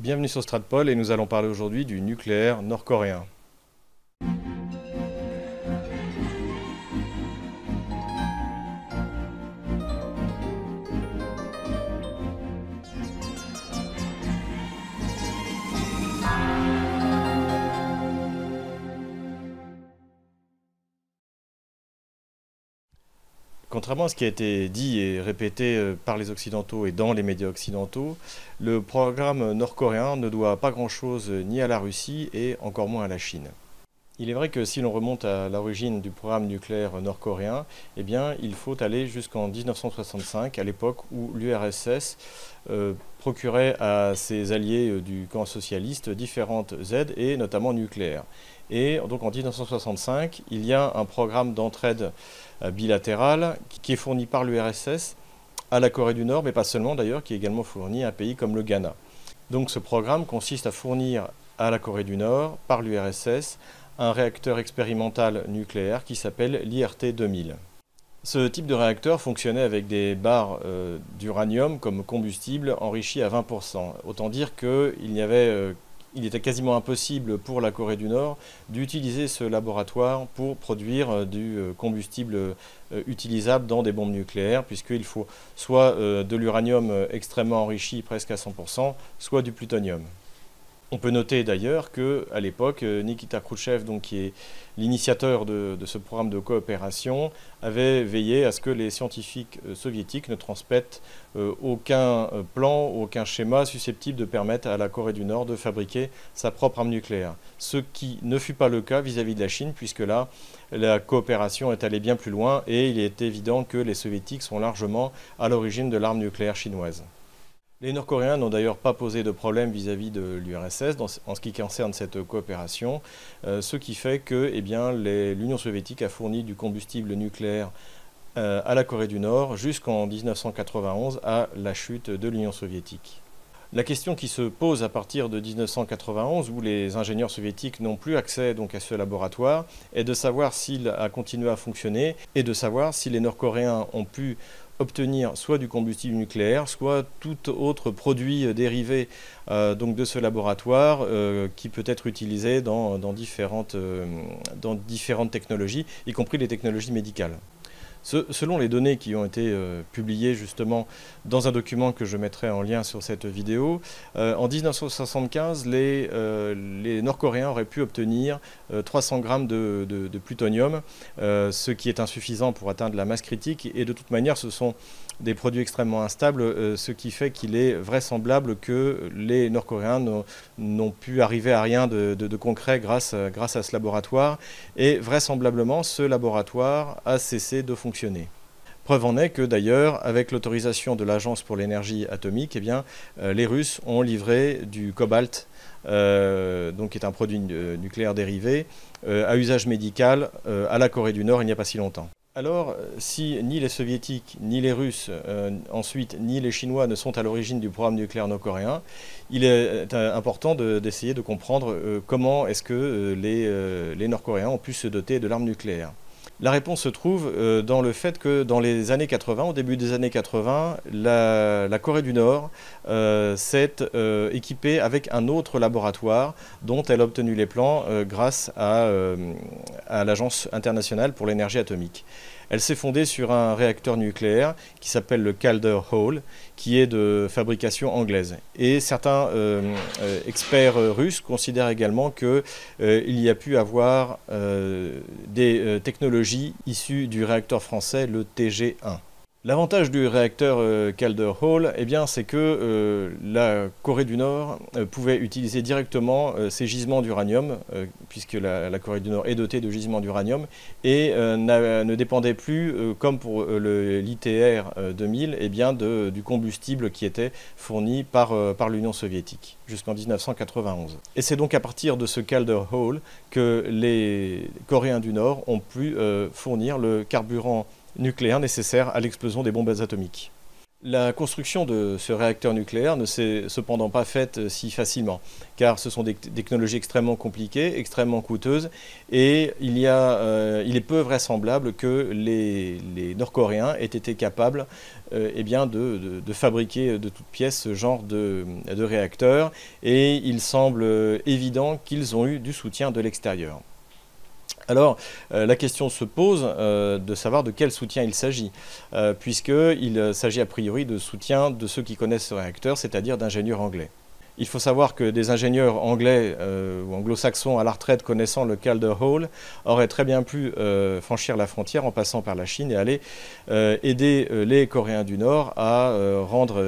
Bienvenue sur Stratpol et nous allons parler aujourd'hui du nucléaire nord-coréen. Contrairement à ce qui a été dit et répété euh, par les Occidentaux et dans les médias occidentaux, le programme nord-coréen ne doit pas grand-chose ni à la Russie et encore moins à la Chine. Il est vrai que si l'on remonte à l'origine du programme nucléaire nord-coréen, eh il faut aller jusqu'en 1965, à l'époque où l'URSS euh, procurait à ses alliés euh, du camp socialiste différentes aides et notamment nucléaires. Et donc en 1965, il y a un programme d'entraide euh, bilatérale qui est fourni par l'URSS à la Corée du Nord, mais pas seulement d'ailleurs, qui est également fourni à un pays comme le Ghana. Donc ce programme consiste à fournir à la Corée du Nord, par l'URSS, un réacteur expérimental nucléaire qui s'appelle l'IRT 2000. Ce type de réacteur fonctionnait avec des barres euh, d'uranium comme combustible enrichi à 20%. Autant dire qu'il y avait euh, il était quasiment impossible pour la Corée du Nord d'utiliser ce laboratoire pour produire euh, du combustible utilisable dans des bombes nucléaires, puisqu'il faut soit de l'uranium extrêmement enrichi, presque à 100%, soit du plutonium. On peut noter d'ailleurs qu'à l'époque, euh, Nikita Khrouchtchev, donc, qui est l'initiateur de, ce programme de coopération, avait veillé à ce que les scientifiques euh, soviétiques ne transmettent euh, aucun plan, aucun schéma susceptible de permettre à la Corée du Nord de fabriquer sa propre arme nucléaire. Ce qui ne fut pas le cas vis-à-vis -vis de la Chine, puisque là, la coopération est allée bien plus loin et il est évident que les soviétiques sont largement à l'origine de l'arme nucléaire chinoise. Les Nord-Coréens n'ont d'ailleurs pas posé de problème vis-à-vis de l'URSS en ce qui concerne cette coopération, euh, ce qui fait que eh l'Union soviétique a fourni du combustible nucléaire euh, à la Corée du Nord jusqu'en 1991 à la chute de l'Union soviétique. La question qui se pose à partir de 1991, où les ingénieurs soviétiques n'ont plus accès donc à ce laboratoire, est de savoir s'il a continué à fonctionner et de savoir si les Nord-Coréens ont pu obtenir soit du combustible nucléaire, soit tout autre produit dérivé euh, de ce laboratoire euh, qui peut être utilisé euh, dans différentes technologies, y compris les technologies médicales selon les données qui ont été euh, publiées justement dans un document que je mettrai en lien sur cette vidéo, euh, en 1975, euh, les, Nord-Coréens auraient pu obtenir 300 grammes de, de plutonium, ce qui est insuffisant pour atteindre la masse critique. Et de toute manière, ce sont des produits extrêmement instables, euh, ce qui fait qu'il est vraisemblable que les Nord-Coréens n'ont pu arriver à rien de, concret grâce, à ce laboratoire. Et vraisemblablement, ce laboratoire a cessé de fonctionner. Preuve en est que d'ailleurs, avec l'autorisation de l'Agence pour l'énergie atomique, eh euh, les Russes ont livré du cobalt, euh, donc qui est un produit nucléaire dérivé, à usage médical à la Corée du Nord il n'y a pas si longtemps. Alors, euh, si ni les soviétiques, ni les russes, euh, ensuite, ni les chinois ne sont à l'origine du programme nucléaire nord-coréen, il est euh, important d'essayer de, comprendre comment est-ce que les, les Nord-Coréens ont pu se doter de l'arme nucléaire. La réponse se trouve euh, dans le fait que dans les années 80, au début des années 80, la, Corée du Nord euh, s'est euh, équipée avec un autre laboratoire dont elle a obtenu les plans grâce à, à l'Agence internationale pour l'énergie atomique. Elle s'est fondée sur un réacteur nucléaire qui s'appelle le Calder Hall, qui est de fabrication anglaise. Et certains euh, euh, experts russes considèrent également qu'il euh, y a pu avoir des technologies issues du réacteur français, le TG1. L'avantage du réacteur euh, Calder Hall, eh c'est que euh, la Corée du Nord euh, pouvait utiliser directement ses gisements d'uranium, puisque la, Corée du Nord est dotée de gisements d'uranium, et ne dépendait plus, comme pour l'ITR 2000, eh bien, du combustible qui était fourni par, par l'Union soviétique jusqu'en 1991. Et c'est donc à partir de ce Calder Hall que les Coréens du Nord ont pu fournir le carburant nucléaire nécessaire à l'explosion des bombes atomiques. La construction de ce réacteur nucléaire ne s'est cependant pas faite euh, si facilement, car ce sont des technologies extrêmement compliquées, extrêmement coûteuses, et il, euh, est peu vraisemblable que les, Nord-Coréens aient été capables euh, eh de, fabriquer de toutes pièces ce genre de, de réacteur, et il semble évident qu'ils ont eu du soutien de l'extérieur. Alors, euh, la question se pose euh, de savoir de quel soutien il s'agit, euh, puisqu'il s'agit a priori de soutien de ceux qui connaissent ce réacteur, c'est-à-dire d'ingénieurs anglais. Il faut savoir que des ingénieurs anglais ou anglo-saxons à la retraite connaissant le Calder Hall auraient très bien pu franchir la frontière en passant par la Chine et aller aider les Coréens du Nord à rendre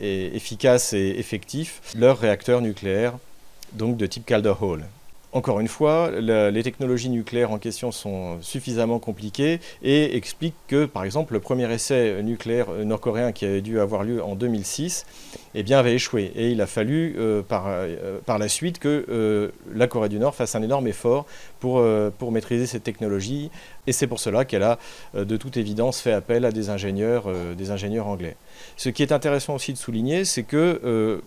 efficace et effectif leur réacteur nucléaire, donc de type Calder Hall. Encore une fois, les technologies nucléaires en question sont suffisamment compliquées et expliquent que, par exemple, le premier essai nucléaire nord-coréen qui avait dû avoir lieu en 2006 eh bien, avait échoué. Et il a fallu euh, par, euh, par, la suite que euh, la Corée du Nord fasse un énorme effort pour, pour maîtriser cette technologie. Et c'est pour cela qu'elle a de toute évidence fait appel à des ingénieurs, des ingénieurs anglais. Ce qui est intéressant aussi de souligner, c'est que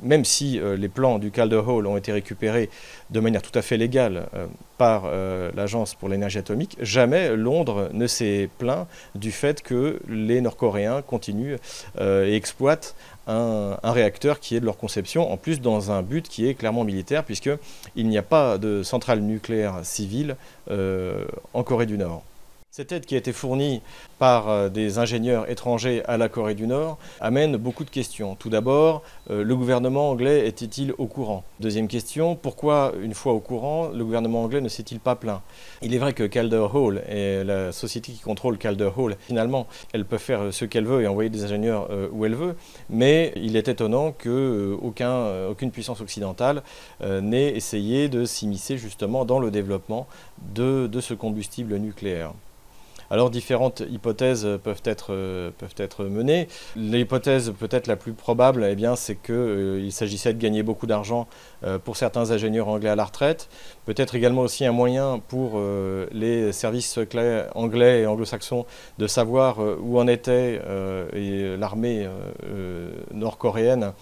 même si les plans du Calder Hall ont été récupérés de manière tout à fait légale par l'Agence pour l'énergie atomique, jamais Londres ne s'est plaint du fait que les Nord-Coréens continuent et exploitent un, réacteur qui est de leur conception, en plus dans un but qui est clairement militaire, puisqu'il n'y a pas de centrale nucléaire civile euh, en Corée du Nord. Cette aide qui a été fournie par euh, des ingénieurs étrangers à la Corée du Nord amène beaucoup de questions. Tout d'abord, euh, le gouvernement anglais était-il au courant? Deuxième question, pourquoi, une fois au courant, le gouvernement anglais ne s'est-il pas plaint? Il est vrai que Calder Hall et la société qui contrôle Calder Hall, finalement, elle peut faire ce qu'elle veut et envoyer des ingénieurs euh, où elle veut, mais il est étonnant qu'aucune puissance occidentale n'ait essayé de s'immiscer justement dans le développement de ce combustible nucléaire. Alors différentes hypothèses peuvent être, euh, peuvent être menées. L'hypothèse peut-être la plus probable, eh bien, c'est qu'il euh, s'agissait de gagner beaucoup d'argent euh, pour certains ingénieurs anglais à la retraite. Peut-être également aussi un moyen pour les services anglais et anglo-saxons de savoir où en était l'armée nord-coréenne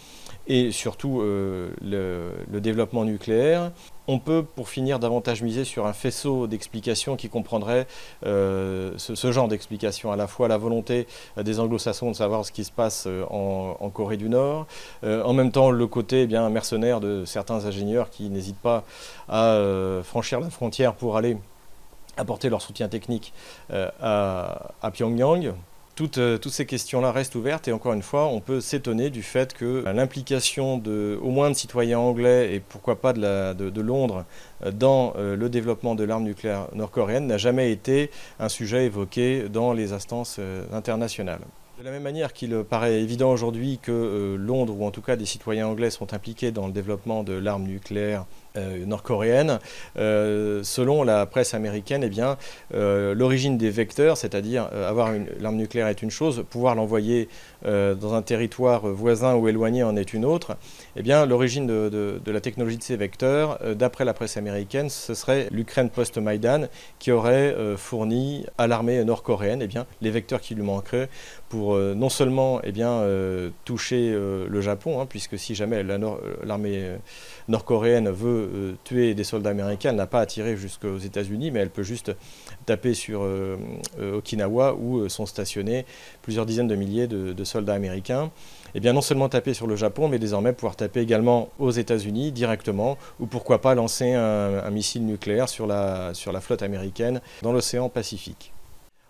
et surtout le, développement nucléaire. On peut, pour finir, davantage miser sur un faisceau d'explications qui comprendrait euh, ce, genre d'explications, à la fois la volonté des anglo-saxons de savoir ce qui se passe euh, en, Corée du Nord, euh, en même temps le côté eh bien, mercenaire de certains ingénieurs qui n'hésitent pas à franchir la frontière pour aller apporter leur soutien technique à Pyongyang. Euh, toutes, ces questions-là restent ouvertes et encore une fois, on peut s'étonner du fait que l'implication de, au moins de citoyens anglais et pourquoi pas de, Londres euh, dans euh, le développement de l'arme nucléaire nord-coréenne n'a jamais été un sujet évoqué dans les instances internationales. De la même manière qu'il paraît évident aujourd'hui que Londres, ou en tout cas des citoyens anglais, sont impliqués dans le développement de l'arme nucléaire euh, nord-coréenne. Euh, selon la presse américaine, eh bien, euh, l'origine des vecteurs, c'est-à-dire avoir l'arme nucléaire est une chose, pouvoir l'envoyer dans un territoire voisin ou éloigné en est une autre. Eh bien, l'origine de, la technologie de ces vecteurs, d'après la presse américaine, ce serait l'Ukraine post-Maïdan qui aurait fourni à l'armée nord-coréenne eh bien, les vecteurs qui lui manqueraient pour non seulement bien, toucher le Japon, hein, puisque si jamais l'armée nord-coréenne veut euh, tuer des soldats américains, n'a pas tirer jusqu'aux États-Unis, mais elle peut juste taper sur euh, euh, Okinawa où sont stationnés plusieurs dizaines de milliers de, soldats américains. Et eh bien non seulement taper sur le Japon, mais désormais pouvoir taper également aux États-Unis directement, ou pourquoi pas lancer un, missile nucléaire sur la, sur la flotte américaine dans l'océan Pacifique.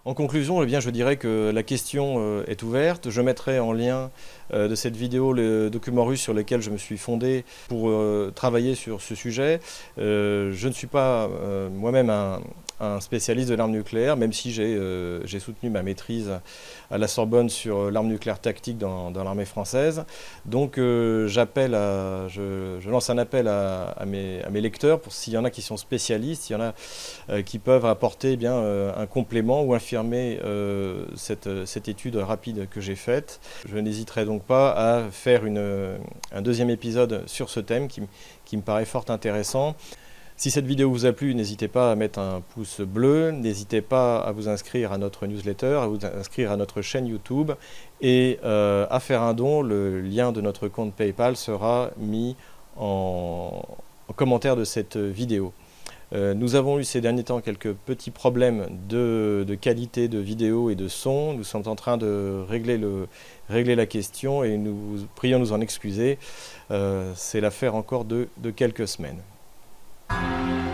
En conclusion, eh je dirais que la question est ouverte. Je mettrai en lien de cette vidéo le document russe sur lequel je me suis fondé pour travailler sur ce sujet. je ne suis pas moi-même un, un spécialiste de l'arme nucléaire, même si j'ai euh, soutenu ma maîtrise à la Sorbonne sur euh, l'arme nucléaire tactique dans, l'armée française. Donc euh, j'appelle je, lance un appel à, mes, lecteurs pour s'il y en a qui sont spécialistes, s'il y en a qui peuvent apporter eh bien, un complément ou infirmer cette, étude rapide que j'ai faite. Je n'hésiterai donc pas à faire un deuxième épisode sur ce thème qui me paraît fort intéressant. Si cette vidéo vous a plu, n'hésitez pas à mettre un pouce bleu, n'hésitez pas à vous inscrire à notre newsletter, à vous inscrire à notre chaîne YouTube Et à faire un don, le lien de notre compte PayPal sera mis en commentaire de cette vidéo. Euh, nous avons eu ces derniers temps quelques petits problèmes de, qualité de vidéo et de son. Nous sommes en train de régler, la question et nous prions nous en excuser. Euh, c'est l'affaire encore de quelques semaines. Bye.